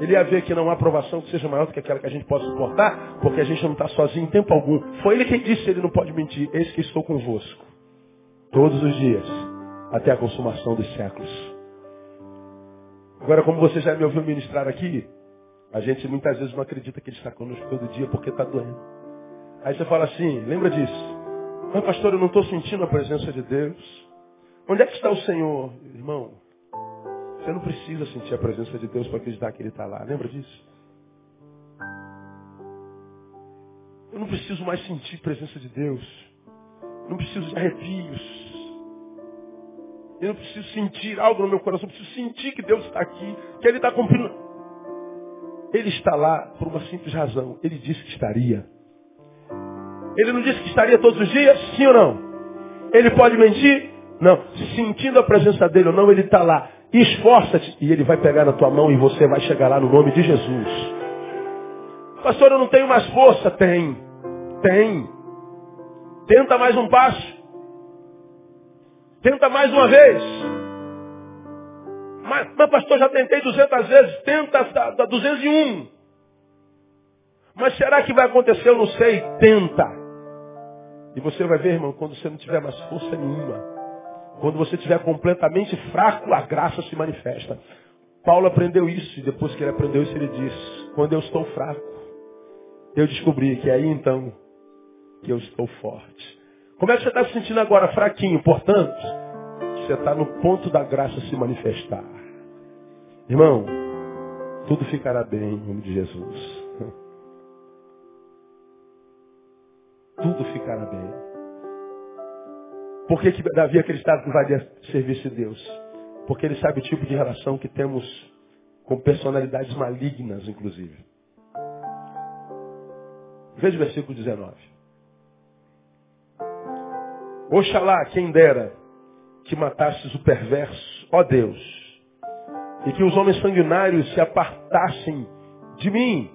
[SPEAKER 1] Ele ia ver que não há aprovação que seja maior do que aquela que a gente possa suportar, porque a gente não está sozinho em tempo algum. Foi ele quem disse, ele não pode mentir. Eis que estou convosco. Todos os dias, até a consumação dos séculos. Agora, como você já me ouviu ministrar aqui, a gente muitas vezes não acredita que ele está conosco todo dia porque está doendo. Aí você fala assim, lembra disso? Mas pastor, eu não estou sentindo a presença de Deus. Onde é que está o Senhor? Irmão, você não precisa sentir a presença de Deus para acreditar que Ele está lá. Lembra disso? Eu não preciso mais sentir a presença de Deus. Não preciso de arrepios. Eu não preciso sentir algo no meu coração. Eu preciso sentir que Deus está aqui, que Ele está cumprindo. Ele está lá por uma simples razão. Ele disse que estaria. Ele não disse que estaria todos os dias? Sim ou não? Ele pode mentir? Não. Sentindo a presença dele ou não, ele está lá. Esforça-te e ele vai pegar na tua mão e você vai chegar lá no nome de Jesus. Pastor, eu não tenho mais força. Tem. Tem. Tenta mais um passo. Tenta mais uma vez. Mas, mas pastor, já tentei 200 vezes. Tenta da 201. Mas será que vai acontecer? Eu não sei. Tenta. E você vai ver, irmão, quando você não tiver mais força nenhuma, quando você estiver completamente fraco, a graça se manifesta. Paulo aprendeu isso, e depois que ele aprendeu isso, ele diz, quando eu estou fraco, eu descobri que é aí então que eu estou forte. Como é que você está se sentindo agora? Fraquinho. Portanto, você está no ponto da graça se manifestar. Irmão, tudo ficará bem em nome de Jesus. tudo ficará bem. Por que, que Davi acreditava que valia serviço de Deus? Porque ele sabe o tipo de relação que temos com personalidades malignas, inclusive. Veja o versículo 19. Oxalá, quem dera, que matasses o perverso, ó Deus, e que os homens sanguinários se apartassem de mim.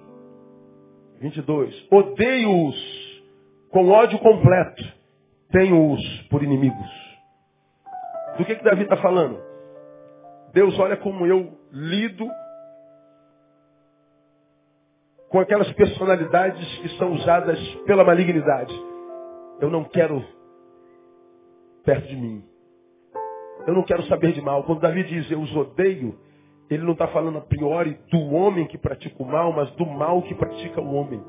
[SPEAKER 1] 22. Odeio-os com ódio completo, tenho-os por inimigos. Do que, que Davi está falando? Deus olha como eu lido com aquelas personalidades que são usadas pela malignidade. Eu não quero perto de mim. Eu não quero saber de mal. Quando Davi diz eu os odeio, ele não está falando a priori do homem que pratica o mal, mas do mal que pratica o homem.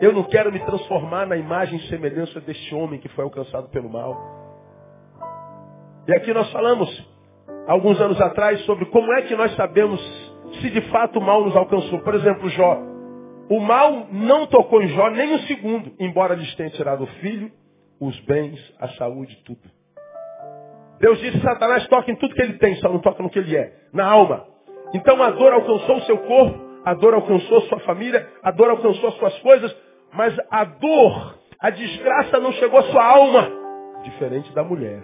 [SPEAKER 1] Eu não quero me transformar na imagem e semelhança deste homem que foi alcançado pelo mal. E aqui nós falamos, alguns anos atrás, sobre como é que nós sabemos se de fato o mal nos alcançou. Por exemplo, Jó. O mal não tocou em Jó nem um segundo, embora lhes tenha tirado o filho, os bens, a saúde, tudo. Deus disse, Satanás toca em tudo que ele tem, só não toca no que ele é, na alma. Então a dor alcançou o seu corpo, a dor alcançou sua família, a dor alcançou as suas coisas, mas a dor, a desgraça não chegou à sua alma. Diferente da mulher.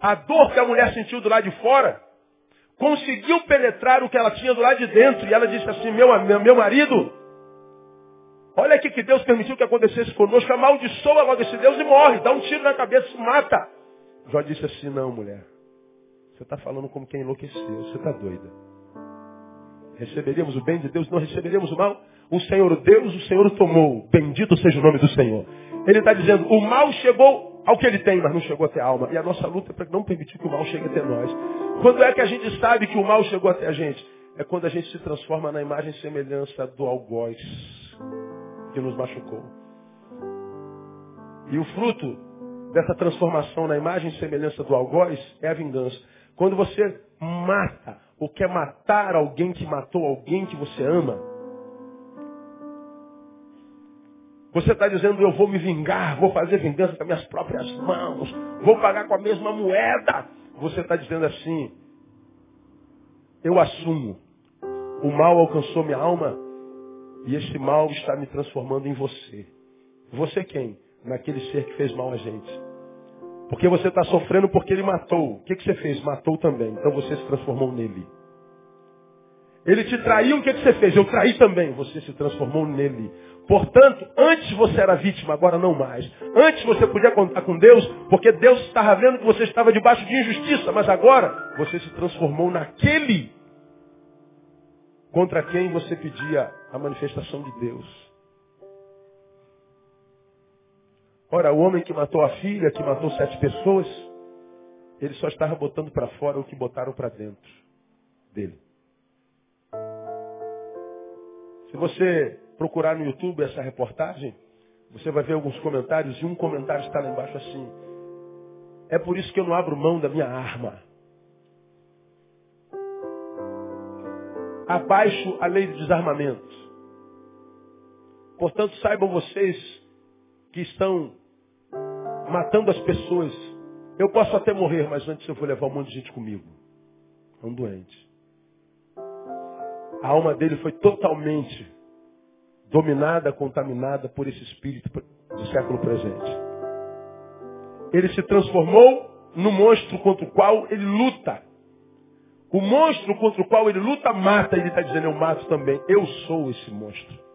[SPEAKER 1] A dor que a mulher sentiu do lado de fora conseguiu penetrar o que ela tinha do lado de dentro. E ela disse assim, meu, meu marido, olha aqui que Deus permitiu que acontecesse conosco, amaldiçoa logo esse Deus e morre, dá um tiro na cabeça e mata. Jó disse assim, não mulher, você está falando como quem enlouqueceu, você está doida. Receberíamos o bem de Deus, não receberíamos o mal. O Senhor Deus, o Senhor tomou. Bendito seja o nome do Senhor. Ele está dizendo, o mal chegou ao que ele tem, mas não chegou até a alma. E a nossa luta é para não permitir que o mal chegue até nós. Quando é que a gente sabe que o mal chegou até a gente? É quando a gente se transforma na imagem e semelhança do algoz que nos machucou. E o fruto dessa transformação na imagem e semelhança do algoz é a vingança. Quando você mata ou quer matar alguém que matou alguém que você ama, você está dizendo, eu vou me vingar, vou fazer vingança com as minhas próprias mãos, vou pagar com a mesma moeda. Você está dizendo assim, eu assumo, o mal alcançou minha alma e esse mal está me transformando em você. Você quem? Naquele ser que fez mal a gente. Porque você está sofrendo porque ele matou. O que, que você fez? Matou também. Então você se transformou nele. Ele te traiu, o que, que você fez? Eu traí também. Você se transformou nele. Portanto, antes você era vítima, agora não mais. Antes você podia contar com Deus, porque Deus estava vendo que você estava debaixo de injustiça, mas agora você se transformou naquele contra quem você pedia a manifestação de Deus. Ora, o homem que matou a filha, que matou sete pessoas, ele só estava botando para fora o que botaram para dentro dele. Se você procurar no YouTube essa reportagem, você vai ver alguns comentários e um comentário está lá embaixo assim. É por isso que eu não abro mão da minha arma. Abaixo a lei do desarmamento. Portanto, saibam vocês que estão matando as pessoas. Eu posso até morrer, mas antes eu vou levar um monte de gente comigo. É um doente. A alma dele foi totalmente dominada, contaminada por esse espírito do século presente. Ele se transformou no monstro contra o qual ele luta. O monstro contra o qual ele luta mata. Ele está dizendo, eu mato também. Eu sou esse monstro.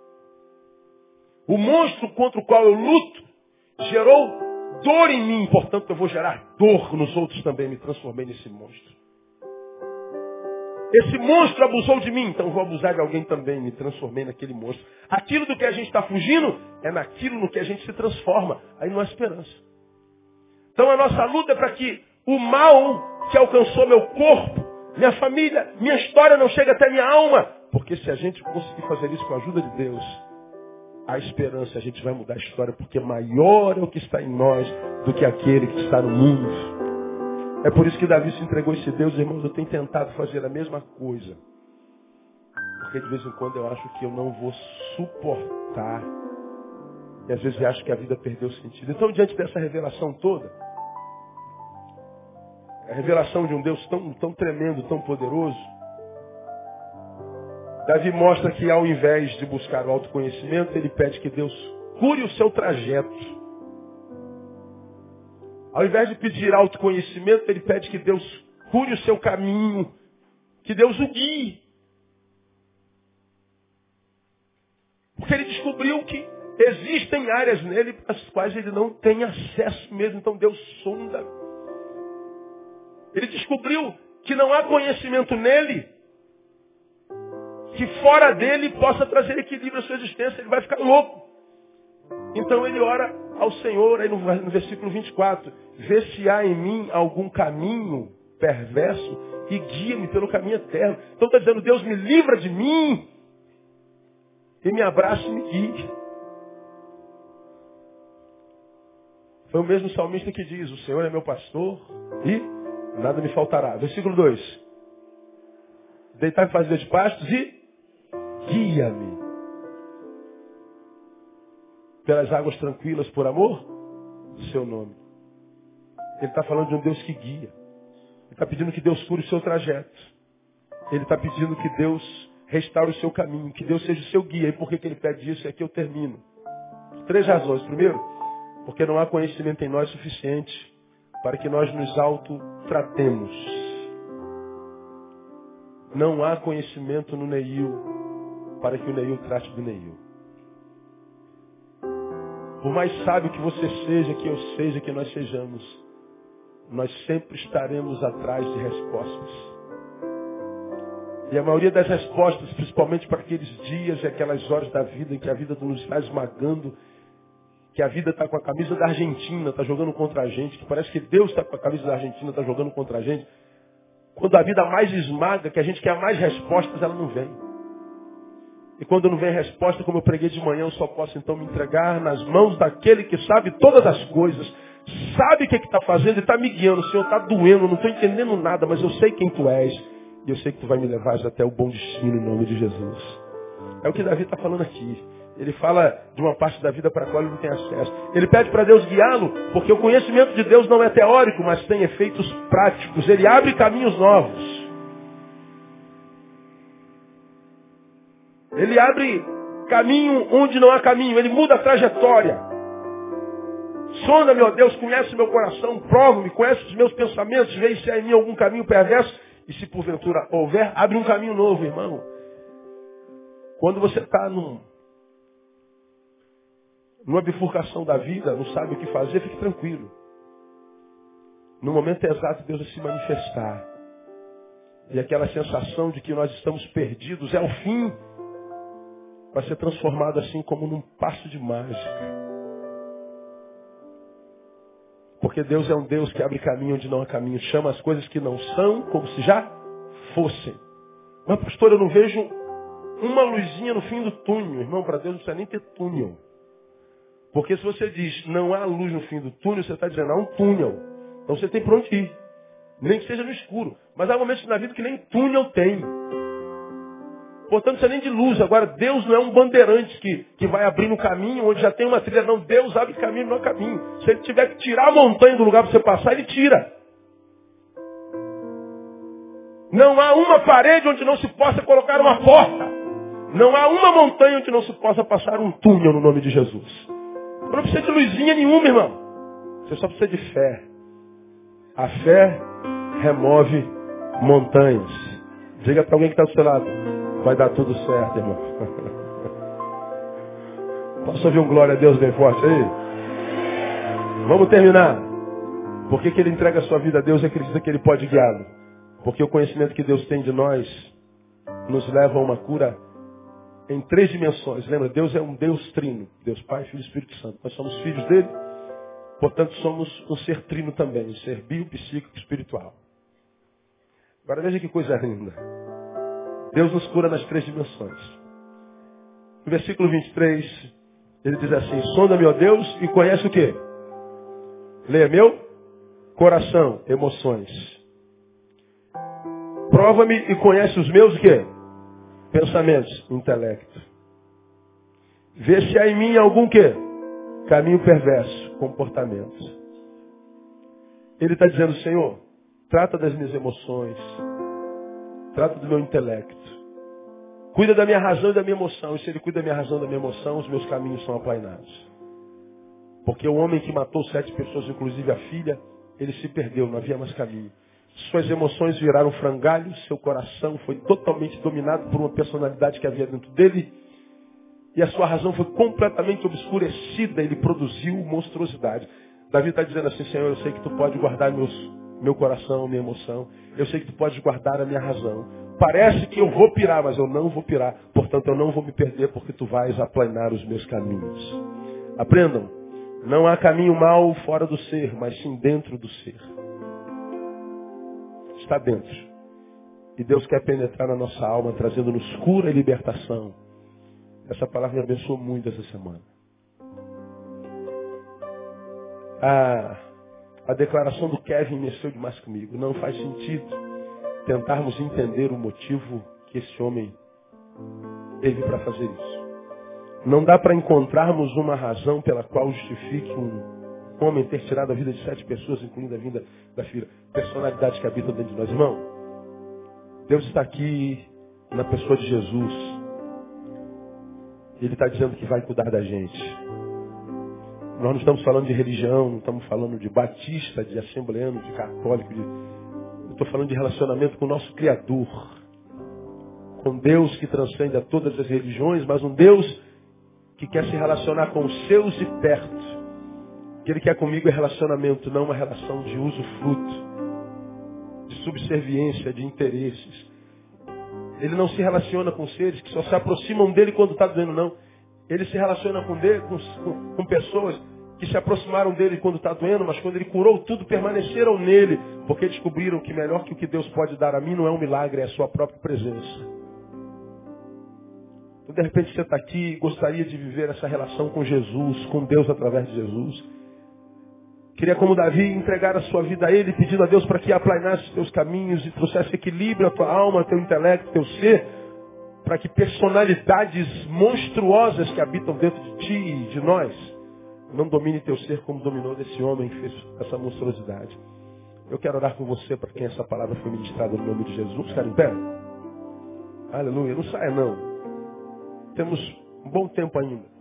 [SPEAKER 1] O monstro contra o qual eu luto gerou dor em mim, portanto eu vou gerar dor nos outros também. Me transformei nesse monstro. Esse monstro abusou de mim, então vou abusar de alguém também. Me transformei naquele monstro. Aquilo do que a gente está fugindo é naquilo no que a gente se transforma. Aí não há esperança. Então a nossa luta é para que o mal que alcançou meu corpo, minha família, minha história não chegue até minha alma. Porque se a gente conseguir fazer isso com a ajuda de Deus, a esperança, a gente vai mudar a história, porque maior é o que está em nós do que aquele que está no mundo. É por isso que Davi se entregou a esse Deus, irmãos, eu tenho tentado fazer a mesma coisa. Porque de vez em quando eu acho que eu não vou suportar. E às vezes eu acho que a vida perdeu sentido. Então, diante dessa revelação toda, a revelação de um Deus tão, tão tremendo, tão poderoso, Davi mostra que ao invés de buscar o autoconhecimento, ele pede que Deus cure o seu trajeto. Ao invés de pedir autoconhecimento, ele pede que Deus cure o seu caminho, que Deus o guie. Porque ele descobriu que existem áreas nele para as quais ele não tem acesso mesmo, então Deus sonda. Ele descobriu que não há conhecimento nele que fora dele possa trazer equilíbrio à sua existência. Ele vai ficar louco. Então ele ora ao Senhor, aí no, no versículo 24, vê se há em mim algum caminho perverso e guia-me pelo caminho eterno. Então está dizendo, Deus me livra de mim e me abraça e me guie. Foi o mesmo salmista que diz, o Senhor é meu pastor e nada me faltará. Versículo 2. Deitar e fazer de pastos e guia-me pelas águas tranquilas por amor do seu nome. Ele está falando de um Deus que guia. Ele está pedindo que Deus cure o seu trajeto. Ele está pedindo que Deus restaure o seu caminho, que Deus seja o seu guia. E por que, que ele pede isso? E aqui eu termino. Por três razões. Primeiro, porque não há conhecimento em nós suficiente para que nós nos autotratemos. Não há conhecimento no Neil para que o Neil trate do Neil. Por mais sábio que você seja, que eu seja, que nós sejamos, nós sempre estaremos atrás de respostas. E a maioria das respostas, principalmente para aqueles dias e aquelas horas da vida em que a vida nos está esmagando, que a vida está com a camisa da Argentina, está jogando contra a gente, que parece que Deus está com a camisa da Argentina, está jogando contra a gente. Quando a vida mais esmaga, que a gente quer mais respostas, ela não vem. E quando não vem resposta, como eu preguei de manhã, eu só posso então me entregar nas mãos daquele que sabe todas as coisas, sabe o que está fazendo e está me guiando. Senhor, está doendo, não estou entendendo nada, mas eu sei quem tu és. E eu sei que tu vai me levar até o bom destino em nome de Jesus. É o que Davi está falando aqui. Ele fala de uma parte da vida para a qual ele não tem acesso. Ele pede para Deus guiá-lo, porque o conhecimento de Deus não é teórico, mas tem efeitos práticos. Ele abre caminhos novos. Ele abre caminho onde não há caminho. Ele muda a trajetória. Sonda, meu Deus, conhece meu coração, prova-me, conhece os meus pensamentos, vê se há em mim algum caminho perverso. E se porventura houver, abre um caminho novo, irmão. Quando você está num, numa bifurcação da vida, não sabe o que fazer, fique tranquilo. No momento exato, Deus vai se manifestar. E aquela sensação de que nós estamos perdidos é o fim, vai ser transformado assim como num passo de mágica. Porque Deus é um Deus que abre caminho onde não há caminho, chama as coisas que não são como se já fossem. Mas, pastor, eu não vejo uma luzinha no fim do túnel. Irmão, para Deus não precisa nem ter túnel. Porque se você diz não há luz no fim do túnel, você está dizendo há um túnel. Então você tem para onde ir. Nem que seja no escuro. Mas há momentos na vida que nem túnel tem. Portanto, não precisa nem de luz. Agora, Deus não é um bandeirante que, que vai abrir no caminho onde já tem uma trilha. Não, Deus abre caminho no caminho. Se ele tiver que tirar a montanha do lugar para você passar, ele tira. Não há uma parede onde não se possa colocar uma porta. Não há uma montanha onde não se possa passar um túnel no nome de Jesus. Não precisa de luzinha nenhuma, irmão. Você só precisa de fé. A fé remove montanhas. Diga para alguém que está do seu lado. Vai dar tudo certo, irmão. Posso ouvir um glória a Deus bem forte aí? Vamos terminar. Por que, que ele entrega a sua vida a Deus e acredita que ele pode guiá-lo? Porque o conhecimento que Deus tem de nós nos leva a uma cura em três dimensões. Lembra, Deus é um Deus trino. Deus Pai, Filho e Espírito Santo. Nós somos filhos dele, portanto somos um ser trino também, um ser bio, psíquico, espiritual. Agora veja que coisa linda. Deus nos cura nas três dimensões. No versículo 23, ele diz assim, sonda-me, ó Deus, e conhece o quê? Leia meu coração, emoções. Prova-me e conhece os meus o quê? Pensamentos, intelecto. Vê se há em mim algum quê? Caminho perverso, comportamento. Ele está dizendo, Senhor, trata das minhas emoções, trata do meu intelecto. Cuida da minha razão e da minha emoção. E se ele cuida da minha razão e da minha emoção, os meus caminhos são aplainados. Porque o homem que matou sete pessoas, inclusive a filha, ele se perdeu, não havia mais caminho. Suas emoções viraram frangalhos, seu coração foi totalmente dominado por uma personalidade que havia dentro dele. E a sua razão foi completamente obscurecida, ele produziu monstruosidade. Davi está dizendo assim, Senhor, eu sei que tu pode guardar meus, meu coração, minha emoção. Eu sei que tu pode guardar a minha razão. Parece que eu vou pirar, mas eu não vou pirar. Portanto, eu não vou me perder, porque tu vais aplanar os meus caminhos. Aprendam, não há caminho mal fora do ser, mas sim dentro do ser está dentro. E Deus quer penetrar na nossa alma, trazendo-nos cura e libertação. Essa palavra me abençoou muito essa semana. A, a declaração do Kevin mexeu demais comigo. Não faz sentido tentarmos entender o motivo que esse homem teve para fazer isso. Não dá para encontrarmos uma razão pela qual justifique um homem ter tirado a vida de sete pessoas, incluindo a vida da filha. Personalidades que habitam dentro de nós. Irmão, Deus está aqui na pessoa de Jesus. Ele está dizendo que vai cuidar da gente. Nós não estamos falando de religião, não estamos falando de batista, de assembleano, de católico. De... Eu estou falando de relacionamento com o nosso Criador. Com Deus que transcende a todas as religiões, mas um Deus que quer se relacionar com os seus de perto que ele quer comigo é relacionamento, não uma relação de uso fruto, de subserviência, de interesses. Ele não se relaciona com seres que só se aproximam dele quando está doendo, não. Ele se relaciona com, dele, com, com, pessoas que se aproximaram dele quando está doendo, mas quando ele curou tudo, permaneceram nele, porque descobriram que melhor que o que Deus pode dar a mim não é um milagre, é a sua própria presença. de repente você está aqui e gostaria de viver essa relação com Jesus, com Deus através de Jesus. Queria, como Davi, entregar a sua vida a Ele, pedindo a Deus para que aplanasse os teus caminhos e trouxesse equilíbrio à tua alma, ao teu intelecto, ao teu ser, para que personalidades monstruosas que habitam dentro de ti e de nós não domine teu ser como dominou desse homem que fez essa monstruosidade. Eu quero orar com você para quem essa palavra foi ministrada no nome de Jesus. Cara, em. Aleluia. Não saia não. Temos um bom tempo ainda.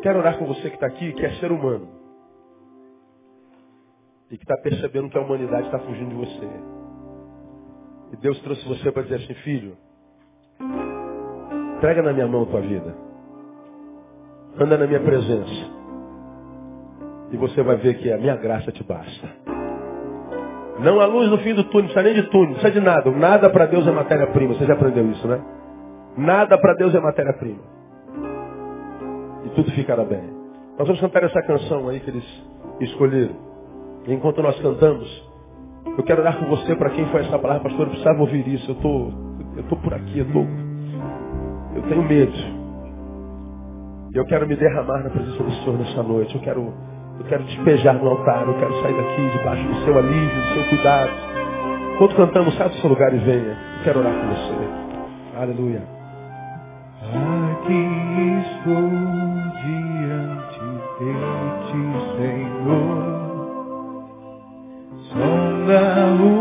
[SPEAKER 1] Eu quero orar com você que está aqui, que é ser humano. E que está percebendo que a humanidade está fugindo de você. E Deus trouxe você para dizer assim, filho, entrega na minha mão a tua vida. Anda na minha presença. E você vai ver que a minha graça te basta. Não há luz no fim do túnel, não precisa nem de túnel, não precisa de nada. Nada para Deus é matéria-prima. Você já aprendeu isso, né? Nada para Deus é matéria-prima tudo ficará bem. Nós vamos cantar essa canção aí que eles escolheram. E enquanto nós cantamos, eu quero orar com você para quem foi essa palavra, pastor, eu precisava ouvir isso. Eu tô, eu tô por aqui, eu tô, eu tenho medo. E eu quero me derramar na presença do Senhor nessa noite. Eu quero, eu quero despejar no altar. Eu quero sair daqui debaixo do seu alívio, do seu cuidado. Enquanto cantamos, sai do seu lugar e venha. Eu quero orar com você. Aleluia.
[SPEAKER 2] Senhor. Sonda o meu